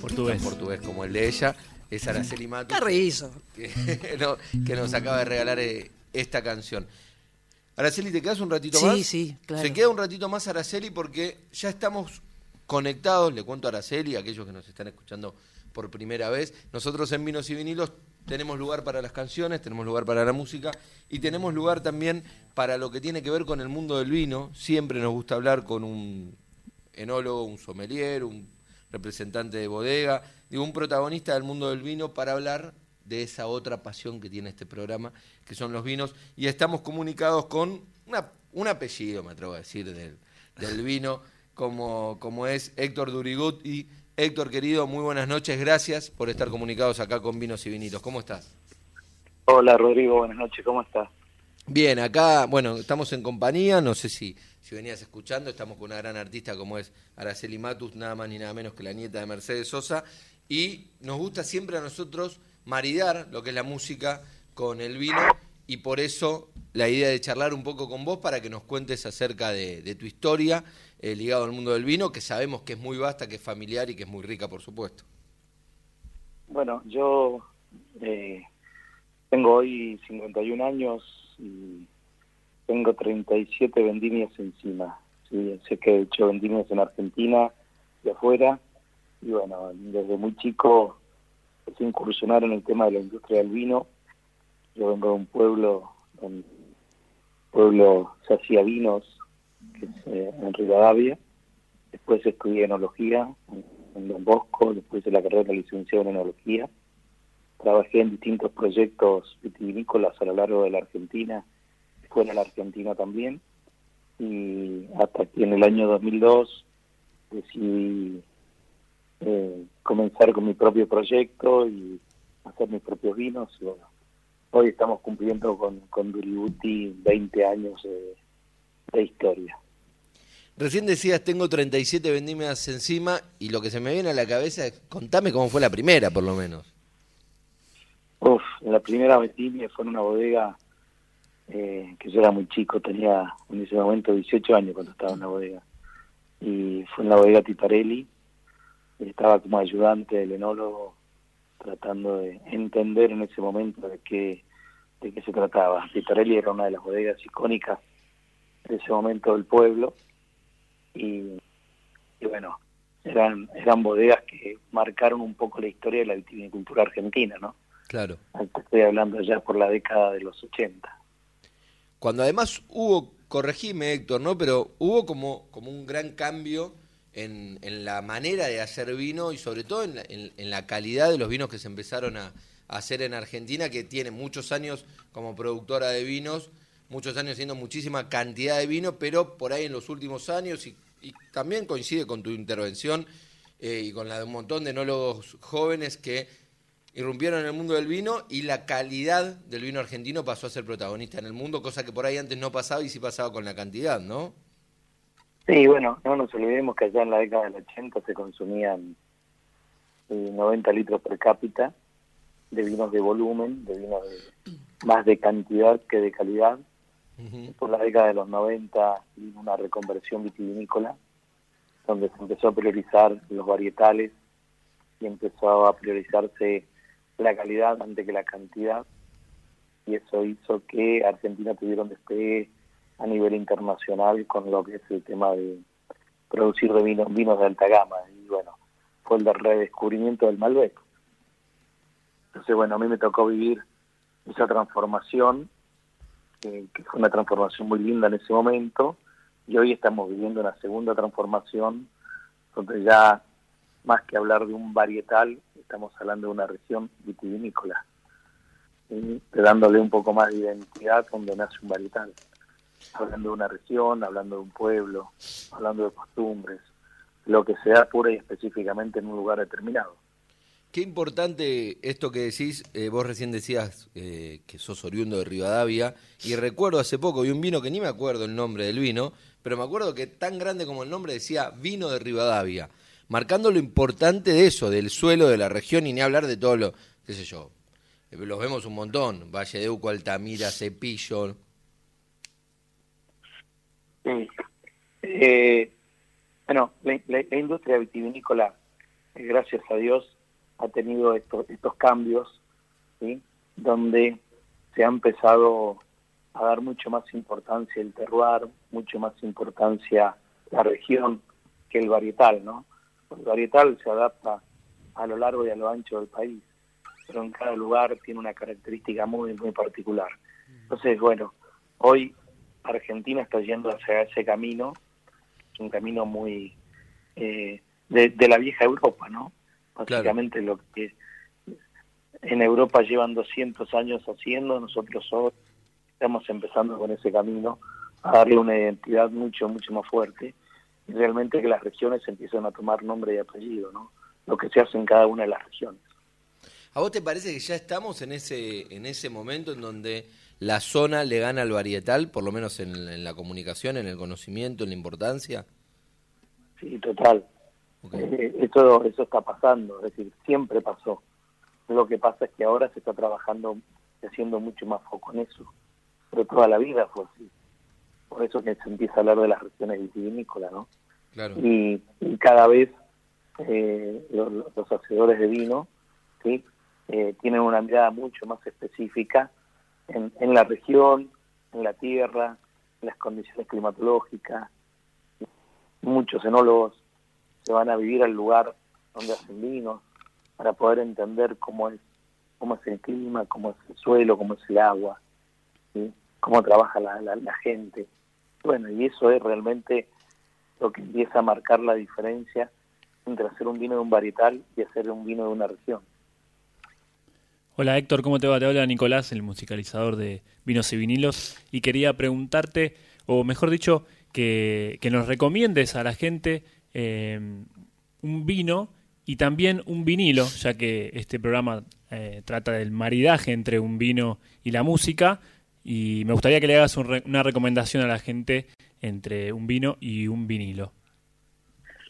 Portugués. tan portugués como el de ella. Es Araceli Matos. Carrizo. que, no, que nos acaba de regalar eh, esta canción. Araceli, ¿te quedas un ratito Sí, más? sí, claro. Se queda un ratito más Araceli porque ya estamos conectados, le cuento a Araceli, a aquellos que nos están escuchando por primera vez. Nosotros en Vinos y Vinilos tenemos lugar para las canciones, tenemos lugar para la música y tenemos lugar también para lo que tiene que ver con el mundo del vino. Siempre nos gusta hablar con un enólogo, un sommelier, un representante de bodega, digo, un protagonista del mundo del vino para hablar de esa otra pasión que tiene este programa, que son los vinos. Y estamos comunicados con una- un apellido, me atrevo a decir, del, del vino, como, como es Héctor Duriguti, Héctor, querido, muy buenas noches. Gracias por estar comunicados acá con Vinos y Vinitos. ¿Cómo estás? Hola, Rodrigo. Buenas noches. ¿Cómo estás? Bien, acá, bueno, estamos en compañía. No sé si, si venías escuchando. Estamos con una gran artista como es Araceli Matus, nada más ni nada menos que la nieta de Mercedes Sosa. Y nos gusta siempre a nosotros maridar lo que es la música con el vino. Y por eso la idea de charlar un poco con vos para que nos cuentes acerca de, tu historia eh, ligado al mundo del vino, que sabemos que es muy vasta, que es familiar y que es muy rica, por supuesto. Bueno, yo eh, tengo hoy 51 años y tengo 37 vendimias encima. ¿sí? Sé que he hecho vendimias en Argentina y afuera. Y bueno, desde muy chico empecé a incursionar en el tema de la industria del vino. Yo vengo de un pueblo donde pueblo se hacía vinos que es eh, en Rivadavia. Después estudié enología en Don Bosco, después de la carrera de licenciado en enología. Trabajé en distintos proyectos vitivinícolas a lo largo de la Argentina, fuera de la Argentina también. Y hasta que en el año 2002 decidí eh, comenzar con mi propio proyecto y hacer mis propios vinos. Y bueno, hoy estamos cumpliendo con, con Duributi 20 años de, de historia. Recién decías, tengo 37 vendimias encima y lo que se me viene a la cabeza es, contame cómo fue la primera, por lo menos. Uf, la primera vendimia fue en una bodega eh, que yo era muy chico, tenía en ese momento 18 años cuando estaba en la bodega. Y fue en la bodega Tiparelli, estaba como ayudante del enólogo tratando de entender en ese momento de qué, de qué se trataba. Tiparelli era una de las bodegas icónicas de ese momento del pueblo y, bueno, eran eran bodegas que marcaron un poco la historia de la vitivinicultura argentina, ¿no? Claro. Estoy hablando ya por la década de los 80. Cuando además hubo, corregime Héctor, ¿no? Pero hubo como, como un gran cambio en, en la manera de hacer vino y sobre todo en la, calidad de los vinos que se empezaron a, a hacer en Argentina, que tiene muchos años como productora de vinos, muchos años haciendo muchísima cantidad de vino, pero por ahí en los últimos años y y también coincide con tu intervención eh, y con la de un montón de enólogos jóvenes que irrumpieron en el mundo del vino y la calidad del vino argentino pasó a ser protagonista en el mundo, cosa que por ahí antes no pasaba y sí pasaba con la cantidad, ¿no? Sí, bueno, no nos olvidemos que allá en la década del 80 se consumían 90 eh, litros per cápita de vinos de volumen, de vinos más de cantidad que de calidad, por la década de los 90 una reconversión vitivinícola, donde se empezó a priorizar los varietales y empezó a priorizarse la calidad antes que la cantidad. Y eso hizo que Argentina tuviera un despegue a nivel internacional con lo que es el tema de producir de vinos, vinos de alta gama. Y bueno, fue el redescubrimiento del Malbec. Entonces, bueno, a mí me tocó vivir esa transformación que, fue una transformación muy linda en ese momento, y hoy estamos viviendo una segunda transformación, donde ya más que hablar de un varietal, estamos hablando de una región vitivinícola, dándole un poco más de identidad donde nace un varietal. Hablando de una región, hablando de un pueblo, hablando de costumbres, lo que se da pura y específicamente en un lugar determinado. Qué importante esto que decís, eh, vos recién decías eh, que sos oriundo de Rivadavia, y recuerdo hace poco, vi un vino que ni me acuerdo el nombre del vino, pero me acuerdo que tan grande como el nombre decía vino de Rivadavia, marcando lo importante de eso, del suelo, de la región, y ni hablar de todo lo, qué sé yo, eh, los vemos un montón, Valle de Uco, Altamira, Cepillo. Sí. bueno, la industria vitivinícola, gracias a Dios, ha tenido estos, estos cambios, donde se ha empezado a dar mucho más importancia el terroir, mucho más importancia la región que el varietal, ¿no? El varietal se adapta a lo largo y a lo ancho del país, pero en cada lugar tiene una característica muy, muy particular. Entonces, bueno, hoy Argentina está yendo hacia ese camino, un camino muy eh, de, de la vieja Europa, ¿no? básicamente lo que en Europa llevan 200 años haciendo, nosotros hoy estamos empezando con ese camino a darle una identidad mucho, mucho más fuerte y realmente que las regiones empiezan a tomar nombre y apellido, ¿no? lo que se hace en cada una de las regiones. ¿A vos te parece que ya estamos en ese, en ese momento en donde la zona le gana al varietal, por lo menos en, la comunicación, en el conocimiento, en la importancia? Sí, total. Eh, eso, eso está pasando, es decir, siempre pasó. Lo que pasa es que ahora se está trabajando, haciendo mucho más foco en eso. Pero toda la vida fue así. Por eso que se empieza a hablar de las regiones vitivinícolas, ¿no? Claro. Y, cada vez eh, los, los, hacedores de vino ¿sí? Eh, tienen una mirada mucho más específica en, en la región, en la tierra, en las condiciones climatológicas. Muchos enólogos se van a vivir al lugar donde hacen vinos para poder entender cómo es cómo es el clima, cómo es el suelo, cómo es el agua, cómo trabaja la, la, gente. Bueno, y eso es realmente lo que empieza a marcar la diferencia entre hacer un vino de un varietal y hacer un vino de una región. Hola Héctor, ¿cómo te va? Te habla Nicolás, el musicalizador de Vinos y Vinilos, y quería preguntarte, o mejor dicho, que, nos recomiendes a la gente eh, un vino y también un vinilo, ya que este programa eh, trata del maridaje entre un vino y la música, y me gustaría que le hagas una recomendación a la gente entre un vino y un vinilo.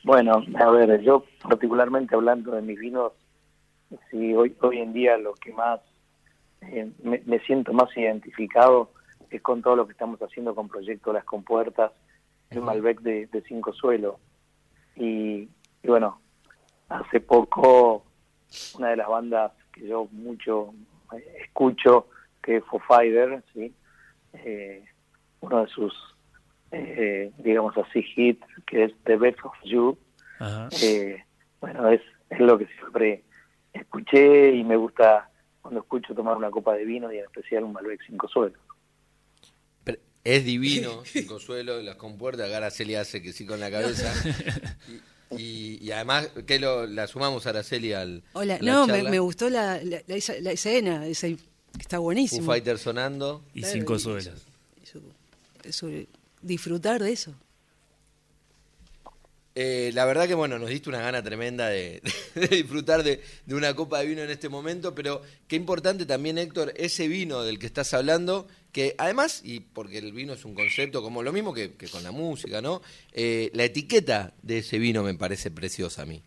Bueno, a ver, yo particularmente hablando de mis vinos, sí, hoy, hoy en día lo que más eh, me, siento más identificado es con todo lo que estamos haciendo con Proyecto Las Compuertas, el Malbec de, Cinco Suelos. Y, bueno, hace poco una de las bandas que yo mucho eh, escucho, que es Foo Fighter, ¿sí? Eh, uno de sus, digamos así, hits, que es The Best of You, bueno, es, es lo que siempre escuché y me gusta cuando escucho tomar una copa de vino y en especial un Malbec cinco suelos. es divino, cinco suelos, las compuertas, Araceli hace que sí con la cabeza. Y, además, que lo, la sumamos a Araceli al. Hola, no, me, gustó la, la, la, escena, esa, está buenísimo. Un fighter sonando. Y cinco suelos. disfrutar de eso. Eh, la verdad que bueno, nos diste una gana tremenda de, disfrutar de, una copa de vino en este momento, pero qué importante también, Héctor, ese vino del que estás hablando, que además, y porque el vino es un concepto como lo mismo que, con la música, ¿no? Eh, la etiqueta de ese vino me parece preciosa a mí.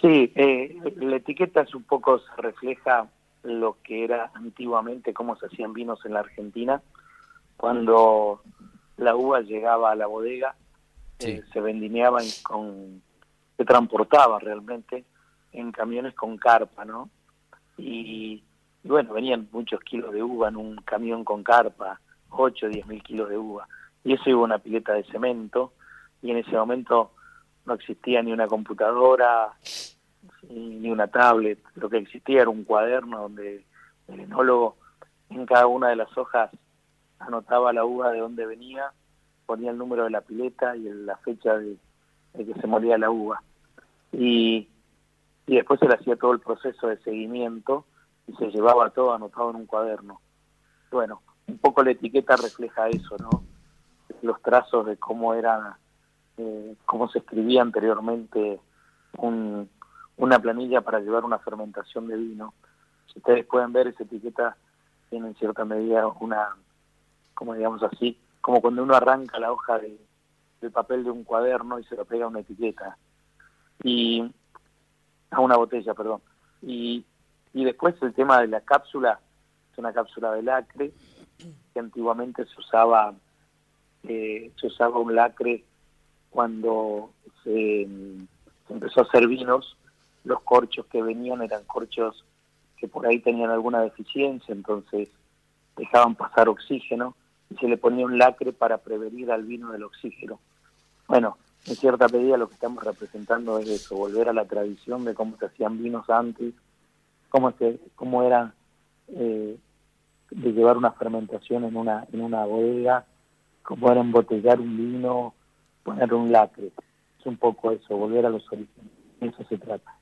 Sí, eh, la etiqueta es un poco, refleja lo que era antiguamente, cómo se hacían vinos en la Argentina, cuando la uva llegaba a la bodega, eh, se vendimiaba con, se transportaba realmente en camiones con carpa, ¿no? Y, bueno, venían muchos kilos de uva en un camión con carpa, 8 o 10 mil kilos de uva. Y eso iba una pileta de cemento, y en ese momento no existía ni una computadora, ni una tablet, lo que existía era un cuaderno donde el enólogo en cada una de las hojas anotaba la uva de dónde venía, ponía el número de la pileta y la fecha de, que se moría la uva. Y, y después se le hacía todo el proceso de seguimiento y se llevaba todo anotado en un cuaderno. Bueno, un poco la etiqueta refleja eso, ¿no? Los trazos de cómo era, eh, cómo se escribía anteriormente un, una planilla para llevar una fermentación de vino. Si ustedes pueden ver, esa etiqueta tiene en cierta medida una como digamos así, como cuando uno arranca la hoja de, del papel de un cuaderno y se lo pega a una etiqueta. Y a una botella, perdón. Y, y después el tema de la cápsula, es una cápsula de lacre, que antiguamente se usaba, eh, se usaba un lacre cuando se, se, empezó a hacer vinos, los corchos que venían eran corchos que por ahí tenían alguna deficiencia, entonces dejaban pasar oxígeno y se le ponía un lacre para prevenir al vino del oxígeno. Bueno, en cierta medida lo que estamos representando es eso, volver a la tradición de cómo se hacían vinos antes, cómo, se, cómo era eh, de llevar una fermentación en una, en una bodega, cómo era embotellar un vino, poner un lacre. Es un poco eso, volver a los orígenes. Eso se trata.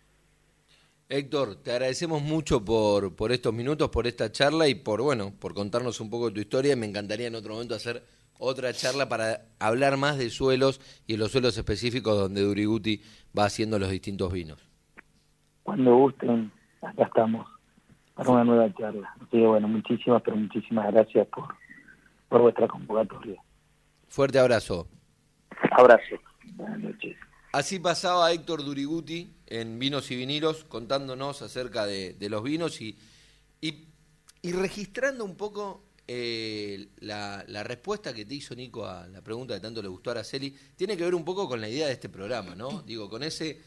Héctor, te agradecemos mucho por, por estos minutos, por esta charla y por, bueno, por contarnos un poco de tu historia. Me encantaría en otro momento hacer otra charla para hablar más de suelos y en los suelos específicos donde Duriguti va haciendo los distintos vinos. Cuando gusten, acá estamos para una nueva charla. Así que bueno, muchísimas, pero muchísimas gracias por, por vuestra convocatoria. Fuerte abrazo. Abrazo. Buenas noches. Así pasaba Héctor Duriguti en Vinos y Vinilos contándonos acerca de, de los vinos y, y, y, registrando un poco eh, la, la, respuesta que te hizo Nico a la pregunta que tanto le gustó a Araceli. Tiene que ver un poco con la idea de este programa, ¿no? Digo, con ese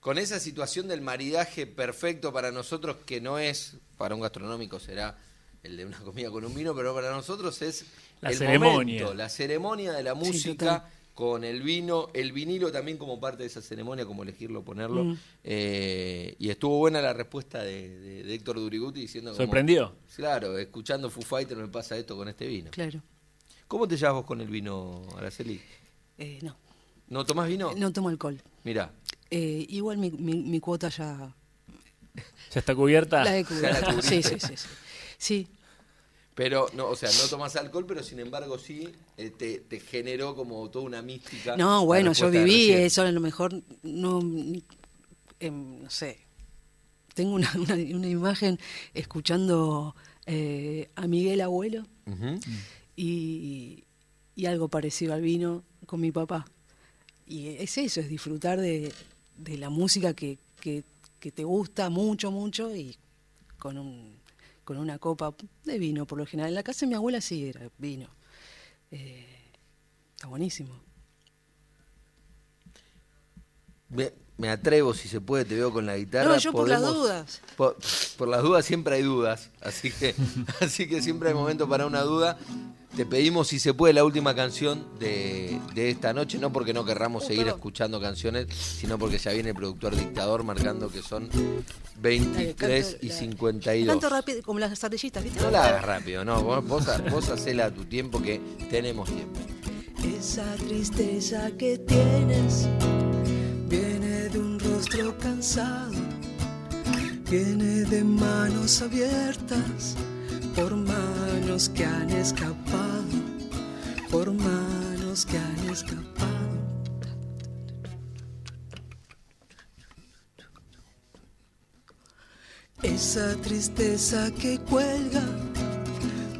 con esa situación del maridaje perfecto para nosotros que no es, para un gastronómico será el de una comida con un vino, pero para nosotros es la el ceremonia. momento, la ceremonia de la música Sí, con el vino, el vinilo también como parte de esa ceremonia, como elegirlo, ponerlo. Mm. Eh, y estuvo buena la respuesta de, de- de Héctor Duriguti diciendo como, ¿Sorprendió? Claro, escuchando Foo Fighter me pasa esto con este vino. Claro. ¿Cómo te llevas vos con el vino, Araceli? Eh, no, ¿No tomás vino? no tomo alcohol. Mirá, Eh, igual mi, mi, mi cuota ya ¿Ya está cubierta? la he la cubriste. Sí, sí, sí, sí. Sí, Pero, no, o sea, no tomas alcohol, pero sin embargo sí eh, te, te generó como toda una mística. No, bueno, yo viví eso, a lo mejor no, em, no sé, tengo una, una, una imagen escuchando eh, a Miguel Abuelo y, y algo parecido al vino con mi papá. Y es eso, es disfrutar de, de la música que, que, que te gusta mucho, mucho y con, un, con una copa de vino por lo general. En la casa de mi abuela sí era vino. Eh, está buenísimo. Me, me atrevo, si se puede, te veo con la guitarra. No, yo por las dudas. Por, por las dudas siempre hay dudas, así que, así que siempre hay momento para una duda. Te pedimos, si se puede, la última canción de, de esta noche, no porque no querramos seguir perdón. escuchando canciones, sino porque ya viene el productor dictador marcando que son 23 Canto y la- 52. Tanto rápido como las ardillitas, ¿viste? No la hagas rápido, no, vos, vos, vos hacela a tu tiempo que tenemos tiempo. Esa tristeza que tienes viene de un rostro cansado, viene de manos abiertas, por manos que han escapado, por manos que han escapado. Esa tristeza que cuelga,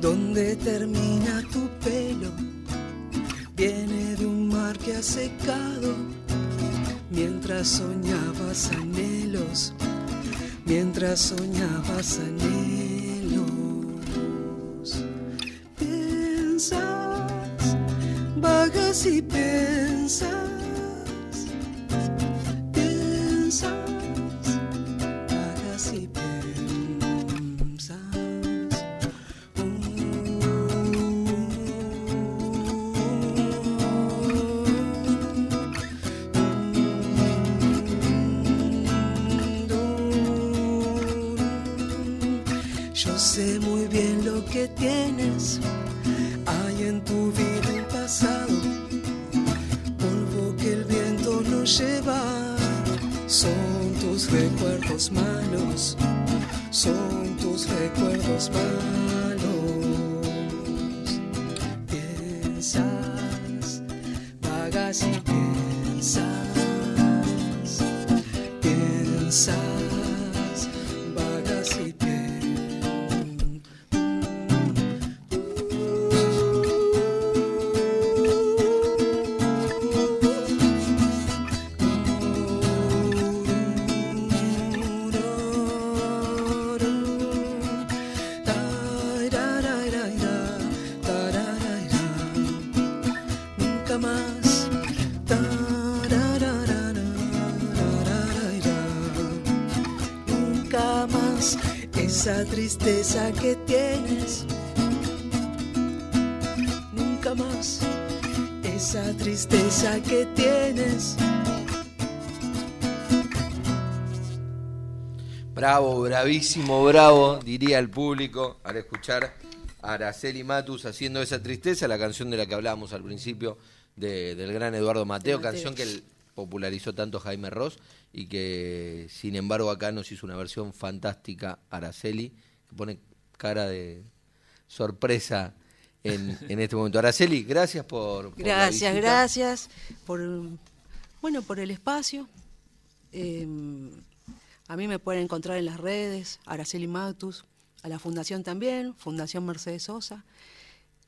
donde termina tu pelo viene de un mar que ha secado mientras soñabas anhelos, mientras soñabas anhelos. Vagas y piensas, tristeza que tienes. Nunca más esa tristeza que tienes. Bravo, bravísimo, bravo, diría el público al escuchar a Araceli Matus haciendo esa tristeza, la canción de la que hablábamos al principio de- del gran Eduardo Mateo, Mateo. canción que popularizó tanto Jaime Ross y que sin embargo acá nos hizo una versión fantástica Araceli, pone cara de sorpresa en, en este momento. Araceli, gracias por... Gracias, gracias por, bueno, por el espacio. Eh, a mí me pueden encontrar en las redes, Araceli Matus, a la Fundación también, Fundación Mercedes Sosa.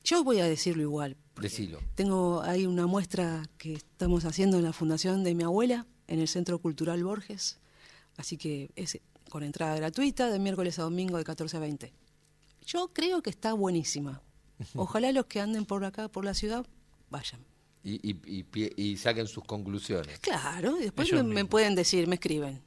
Yo voy a decirlo igual. Decilo. Tengo ahí una muestra que estamos haciendo en la Fundación de mi abuela, en el Centro Cultural Borges. Así que es con entrada gratuita de miércoles a domingo de 14 a 20. Yo creo que está buenísima. Ojalá los que anden por acá, por la ciudad, vayan. Y, y- y pie- y saquen sus conclusiones. Claro, y después me, pueden decir, me escriben.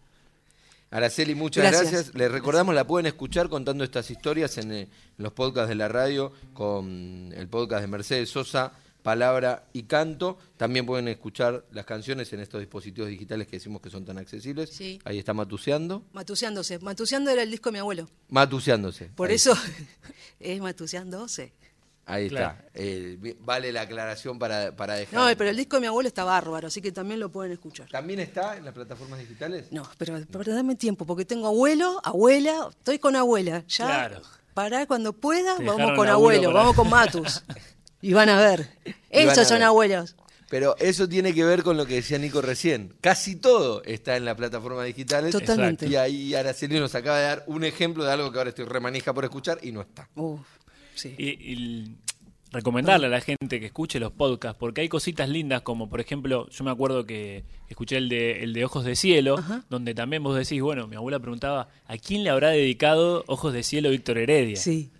Araceli, muchas gracias. Gracias. Les recordamos, la pueden escuchar contando estas historias en, eh, los podcasts de la radio, con el podcast de Mercedes Sosa, Palabra y Canto. También pueden escuchar las canciones en estos dispositivos digitales que decimos que son tan accesibles. Sí. Ahí está Matuseando. Matuseándose. Matuseando era el disco de mi abuelo. Matuseándose. Por Ahí. eso es Matuseándose. Ahí Claro. está. Eh, vale la aclaración para, para dejar. No, pero el disco de mi abuelo está bárbaro, así que también lo pueden escuchar. ¿También está en las plataformas digitales? No, pero, pero dame tiempo, porque tengo abuelo, abuela, estoy con abuela. Ya Claro. pará cuando pueda, Te vamos con abuelo abuelo, para- vamos con Matus. y van a ver. Esos son ver. abuelos. Pero eso tiene que ver con lo que decía Nico recién. Casi todo está en las plataformas digitales. Totalmente. Y ahí Araceli nos acaba de dar un ejemplo de algo que ahora estoy remanija por escuchar y no está. Uf, sí. Y, y recomendarle a la gente que escuche los podcasts, porque hay cositas lindas como, por ejemplo, yo me acuerdo que escuché el de, el de Ojos de Cielo, Ajá. donde también vos decís, bueno, mi abuela preguntaba, ¿a quién le habrá dedicado Ojos de Cielo Víctor Heredia? Sí.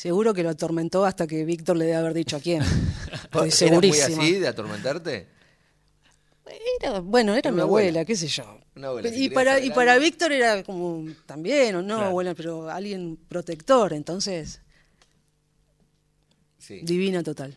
Seguro que lo atormentó hasta que Víctor le debe haber dicho a quién. Estoy ¿Eras muy segurísima. así de atormentarte? Era- bueno, era Era mi abuela, abuela. qué sé yo. Una abuela, si y para, y para. Víctor era como también, o no, Claro. abuela, pero alguien protector, entonces, Sí. divina total.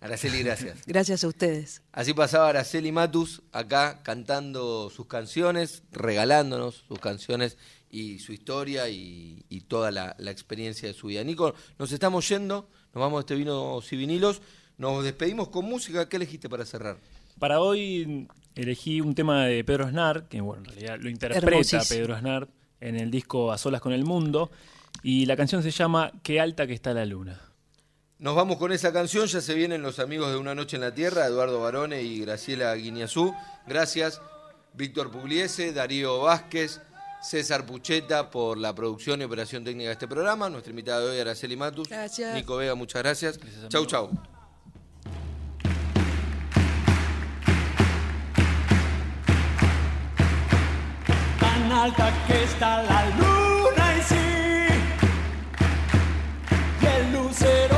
Araceli, gracias. Gracias a ustedes. Así pasaba Araceli Matus acá cantando sus canciones, regalándonos sus canciones y su historia y, y toda la, la experiencia de su vida. Nico, nos estamos yendo, nos vamos de este vino y vinilos, nos despedimos con música. ¿Qué elegiste para cerrar? Para hoy elegí un tema de Pedro Aznar, que bueno, en realidad lo interpreta. Pedro Aznar en el disco A Solas con el Mundo, y la canción se llama Qué alta que está la luna. Nos vamos con esa canción, ya se vienen los amigos de Una Noche en la Tierra, Eduardo Barone y Graciela Guiñazú. Gracias, Víctor Pugliese, Darío Vázquez, César Pucheta por la producción y operación técnica de este programa. Nuestra invitada de hoy, Araceli Matus. Gracias. Nico Vega, muchas gracias. chau, chau. tan alta que está la luna y sí, y el lucero